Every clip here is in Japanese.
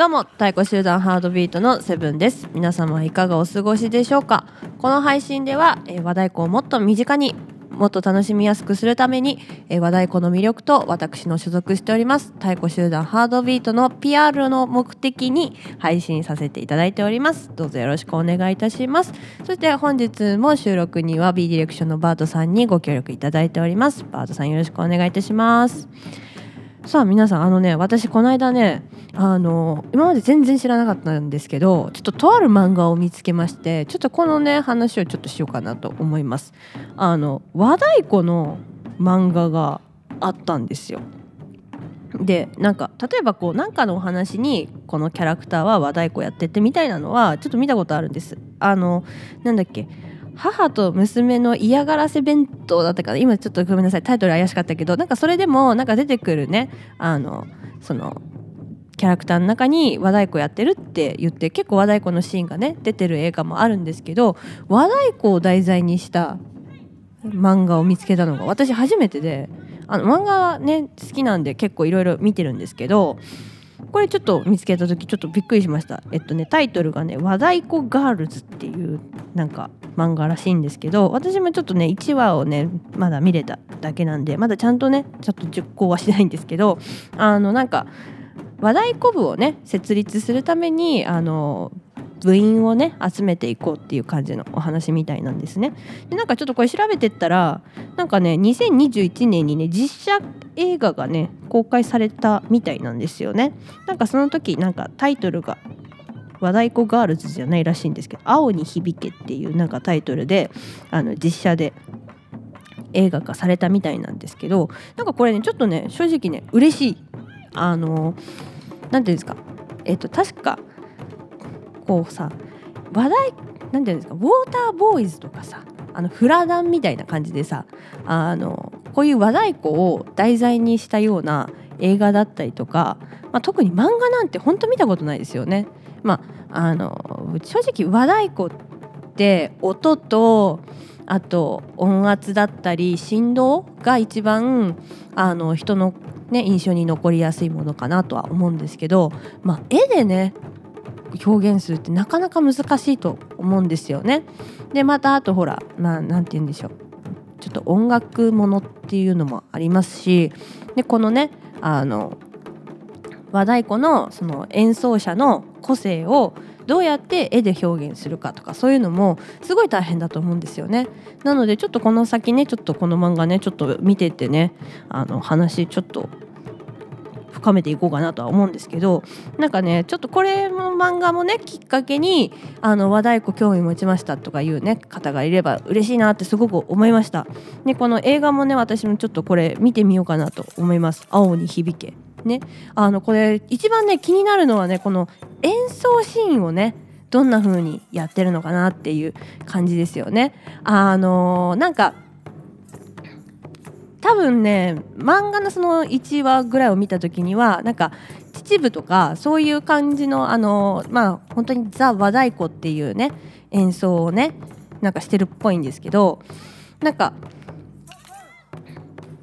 どうも太鼓集団ハードビートのセブンです。皆様いかがお過ごしでしょうか？この配信では、えー、和太鼓をもっと身近にもっと楽しみやすくするために、えー、和太鼓の魅力と私の所属しております太鼓集団ハードビートの PR の目的に配信させていただいております。どうぞよろしくお願いいたします。そして本日も収録には B ディレクションのバートさんにご協力いただいております。バートさんよろしくお願いいたします。さあ皆さんあのね私この間ねあの今まで全然知らなかったんですけどちょっととある漫画を見つけましてちょっとこのね話をちょっとしようかなと思います。あの和太鼓の漫画があったんですよ。でなんか例えばこうなんかのお話にこのキャラクターは和太鼓やっててみたいなのはちょっと見たことあるんです。あのなんだっけ母と娘の嫌がらせ弁当だったかな？今ちょっとごめんなさい。タイトル怪しかったけどなんかそれでもなんか出てくるねあのそのキャラクターの中に和太鼓やってるって言って結構和太鼓のシーンがね出てる映画もあるんですけど和太鼓を題材にした漫画を見つけたのが私初めてであの漫画ね好きなんで結構いろいろ見てるんですけどこれちょっと見つけた時ちょっとびっくりしました。えっとねタイトルがね和太鼓ガールズっていうなんか漫画らしいんですけど私もちょっとね1話をねまだ見れただけなんでまだちゃんとねちょっと熟考はしないんですけどあのなんか和太鼓部をね設立するためにあの部員をね集めていこうっていう感じのお話みたいなんですね。でなんかちょっとこれ調べてったらなんかね2021年にね実写映画がね公開されたみたいなんですよね。なんかその時なんかタイトルが和太鼓ガールズじゃないらしいんですけど「青に響け」っていうなんかタイトルであの実写で映画化されたみたいなんですけどなんかこれねちょっとね正直ね嬉しいあの何ていうんですかえっと確かこうさ話題何ていうんですかウォーターボーイズとかさあのフラダンみたいな感じでさあのこういう和太鼓を題材にしたような映画だったりとか、まあ、特に漫画なんて本当見たことないですよね。まあ、あの正直和太鼓って音とあと音圧だったり振動が一番あの人の、ね、印象に残りやすいものかなとは思うんですけど、まあ、絵でね表現するってなかなか難しいと思うんですよね。でまたあとほらまあ何て言うんでしょうちょっと音楽ものっていうのもありますしでこのねあの和太鼓のその演奏者の個性をどうやって絵で表現するかとかそういうのもすごい大変だと思うんですよね。なのでちょっとこの先ねちょっとこの漫画ねちょっと見ててねあの話ちょっと深めていこうかなとは思うんですけどなんかねちょっとこれの漫画もねきっかけにあの和太鼓興味持ちましたとかいうね方がいれば嬉しいなってすごく思いました。でこの映画もね私もちょっとこれ見てみようかなと思います。青に響け。ね。あのこれ一番ね気になるのはねこの演奏シーンをねどんな風にやってるのかなっていう感じですよね。あのなんか多分ね漫画のその1話ぐらいを見た時にはなんか秩父とかそういう感じのあのまあ本当にザ・和太鼓っていうね演奏をねなんかしてるっぽいんですけどなんか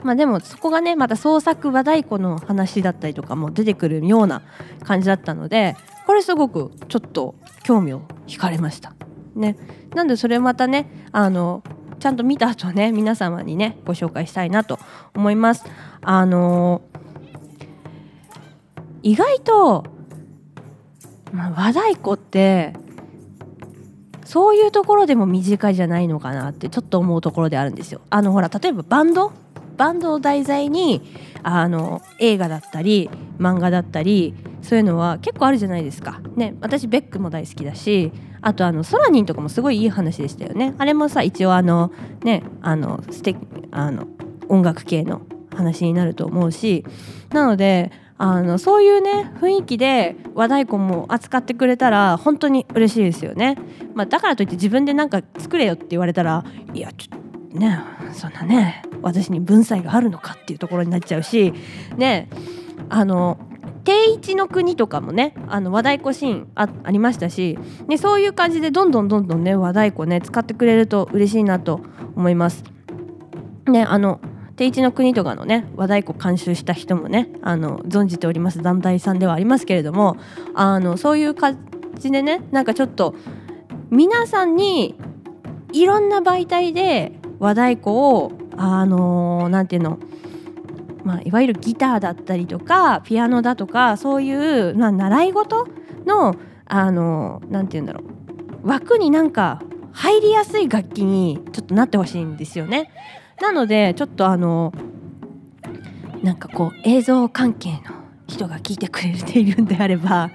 まあでもそこがねまた創作和太鼓の話だったりとかも出てくるような感じだったのでこれすごくちょっと興味を惹かれました。ね、なんでそれまたねあのちゃんと見た後ね皆様にねご紹介したいなと思います。あの意外と、まあ、和太鼓ってそういうところでも身近じゃないのかなってちょっと思うところであるんですよ。あのほら例えばバンド？バンドを題材にあの映画だったり漫画だったりそういうのは結構あるじゃないですか。ね、私ベックも大好きだしあとあのソラニンとかもすごいいい話でしたよね。あれもさ一応あのねあの素敵あの音楽系の話になると思うしなのであのそういうね雰囲気で和太鼓も扱ってくれたら本当に嬉しいですよね。まあ、だからといって自分で何か作れよって言われたらいやちょっとねそんなね私に文才があるのかっていうところになっちゃうしねあの定一の国とかもねあの和太鼓シーンあありましたし、ね、そういう感じでどんどんどんどんね和太鼓ね使ってくれると嬉しいなと思います。ねあの定一の国とかのね和太鼓監修した人もねあの存じております団体さんではありますけれどもあのそういう感じでねなんかちょっと皆さんにいろんな媒体で和太鼓をあのなんていうのまあ、いわゆるギターだったりとかピアノだとかそういう、まあ、習い事のあのなんて言うんだろう枠になんか入りやすい楽器にちょっとなってほしいんですよね。なのでちょっとあのなんかこう映像関係の人が聞いてくれているんであれば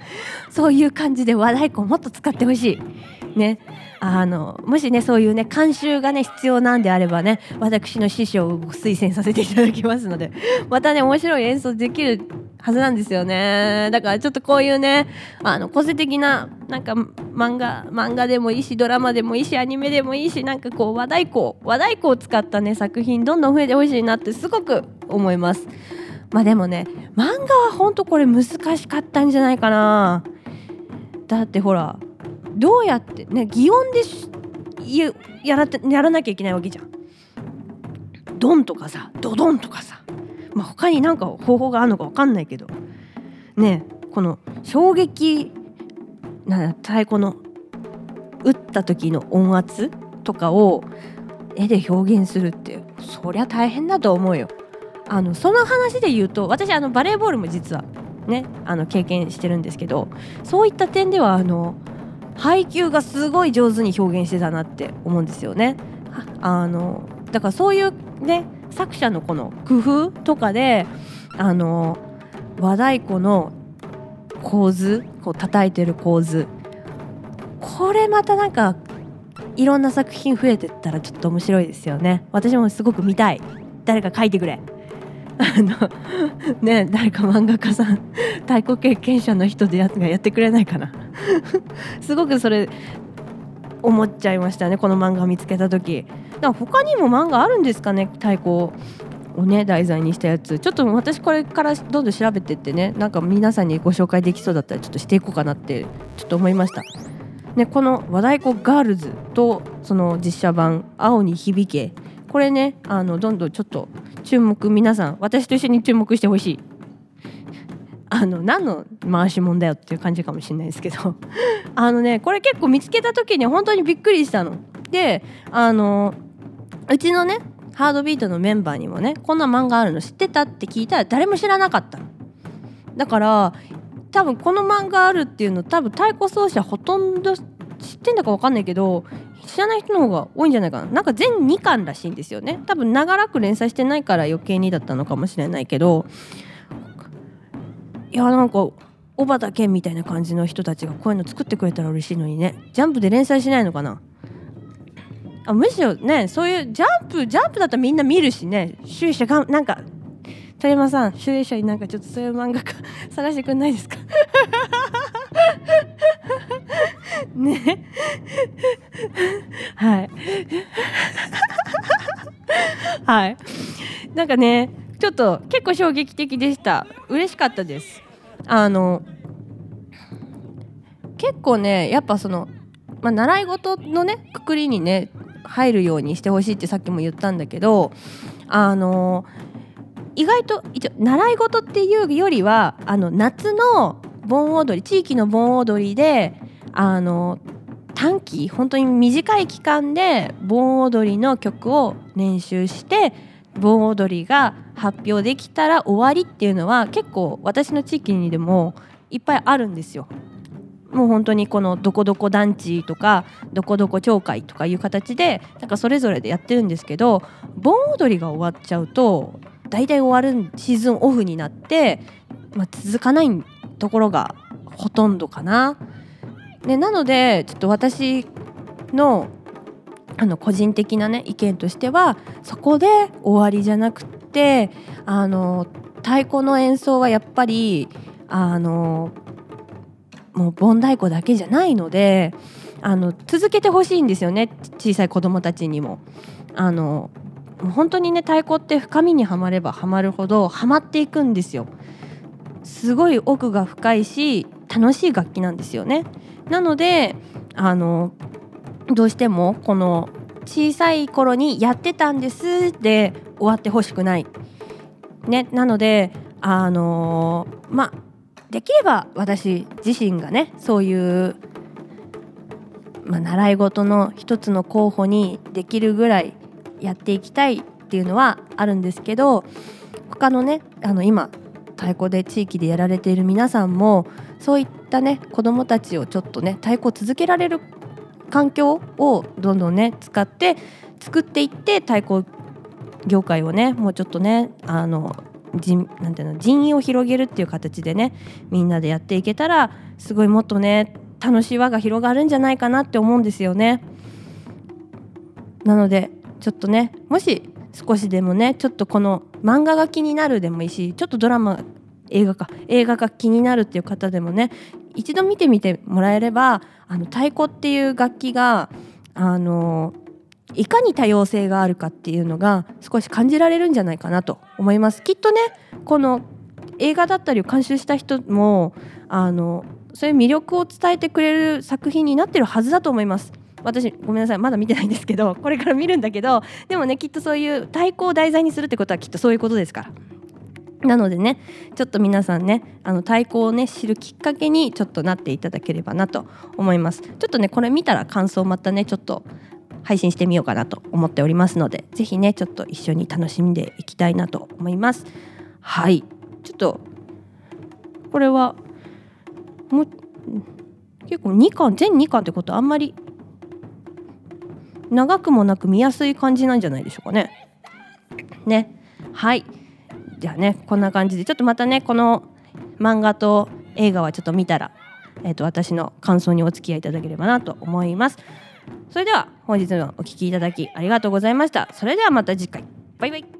そういう感じで和太鼓をもっと使ってほしい。ね、あのもしねそういうね監修がね必要なんであればね私の師匠を推薦させていただきますのでまたね面白い演奏できるはずなんですよね。だからちょっとこういうねあの個性的ななんか漫画漫画でもいいしドラマでもいいしアニメでもいいしなんかこう和太鼓和太鼓を使ったね作品どんどん増えてほしいなってすごく思います。まあでもね漫画はほんとこれ難しかったんじゃないかなだってほらどうやってね擬音でやらやらなきゃいけないわけじゃん。ドンとかさドドンとかさ、まあ、他になんか方法があるのか分かんないけどねこの衝撃なん太鼓の打った時の音圧とかを絵で表現するってそりゃ大変だと思うよ。あのその話で言うと私あのバレーボールも実はねあの経験してるんですけどそういった点ではあの配球がすごい上手に表現してたなって思うんですよね。あのだからそういうね作者のこの工夫とかであの和太鼓の構図こう叩いてる構図これまたなんかいろんな作品増えてったらちょっと面白いですよね。私もすごく見たい。誰か書いてくれ。あのね誰か漫画家さん太鼓経験者の人でやがやってくれないかな。すごくそれ思っちゃいましたねこの漫画見つけた時。だから他にも漫画あるんですかね太鼓をね題材にしたやつ。ちょっと私これからどんどん調べてってねなんか皆さんにご紹介できそうだったらちょっとしていこうかなってちょっと思いました。ね、この和太鼓ガールズとその実写版「青に響け」これねあのどんどんちょっと注目皆さん私と一緒に注目してほしいあの何の回しもんだよっていう感じかもしれないですけど あのねこれ結構見つけた時に本当にびっくりしたの。であのうちのねハードビートのメンバーにもねこんな漫画あるの知ってたって聞いたら誰も知らなかった。だから多分この漫画あるっていうの多分太鼓奏者ほとんど知ってんだか分かんないけど知らない人の方が多いんじゃないかな。なんか全2巻らしいんですよね。多分長らく連載してないから余計にだったのかもしれないけどいやなんか小畑健みたいな感じの人たちがこういうの作ってくれたら嬉しいのにね。ジャンプで連載しないのかな。あむしろねそういうジャンプジャンプだったらみんな見るしね。集英社がなんか鳥山さん集英社になんかちょっとそういう漫画家 探してくんないですか？ねはい。はいなんかねちょっと結構衝撃的でした。嬉しかったです。あの結構ねやっぱその、まあ、習い事のねくくりにね入るようにしてほしいってさっきも言ったんだけどあの意外と一応習い事っていうよりはあの夏の盆踊り地域の盆踊りであの短期本当に短い期間で盆踊りの曲を練習して盆踊りが発表できたら終わりっていうのは結構私の地域にでもいっぱいあるんですよ。もう本当にこのどこどこ団地とかどこどこ町会とかいう形でなんかそれぞれでやってるんですけど盆踊りが終わっちゃうと大体終わるシーズンオフになって、まあ、続かないところがほとんどかな。ね、なのでちょっと私のあの個人的なね意見としてはそこで終わりじゃなくてあの太鼓の演奏はやっぱりあのもう盆太鼓だけじゃないのであの続けてほしいんですよね小さい子どもたちにも。あの本当にね太鼓って深みにはまればはまるほどはまっていくんですよ。すごい奥が深いし楽しい楽器なんですよね。なのであのどうしてもこの小さい頃にやってたんですで終わってほしくない。ね、なのであの、まあできれば私自身がねそういうまあ、習い事の一つの候補にできるぐらいやっていきたいっていうのはあるんですけど他のねあの今太鼓で地域でやられている皆さんもそういったね子どもたちをちょっとね太鼓を続けられる環境をどんどんね使って作っていって太鼓業界をねもうちょっとねあの人なんていうの人員を広げるっていう形でねみんなでやっていけたらすごいもっとね楽しい輪が広がるんじゃないかなって思うんですよね。なのでちょっとねもし少しでもねちょっとこの漫画が気になるでもいいしちょっとドラマ映画か映画が気になるっていう方でもね一度見てみてもらえればあの太鼓っていう楽器があのいかに多様性があるかっていうのが少し感じられるんじゃないかなと思います。きっとねこの映画だったりを監修した人もあのそういう魅力を伝えてくれる作品になってるはずだと思います。私ごめんなさいまだ見てないんですけどこれから見るんだけどでもねきっとそういう太鼓を題材にするってことはきっとそういうことですから。なのでねちょっと皆さんねあの太鼓をね知るきっかけにちょっとなっていただければなと思います。ちょっとねこれ見たら感想またねちょっと配信してみようかなと思っておりますのでぜひねちょっと一緒に楽しんでいきたいなと思います。はい。ちょっとこれはもう結構2巻全2巻ってことあんまり長くもなく見やすい感じなんじゃないでしょうかね。ね。はい。じゃあねこんな感じでちょっとまたねこの漫画と映画はちょっと見たら、えーと、私の感想にお付き合いいただければなと思います。それでは本日のお聴きいただきありがとうございました。それではまた次回バイバイ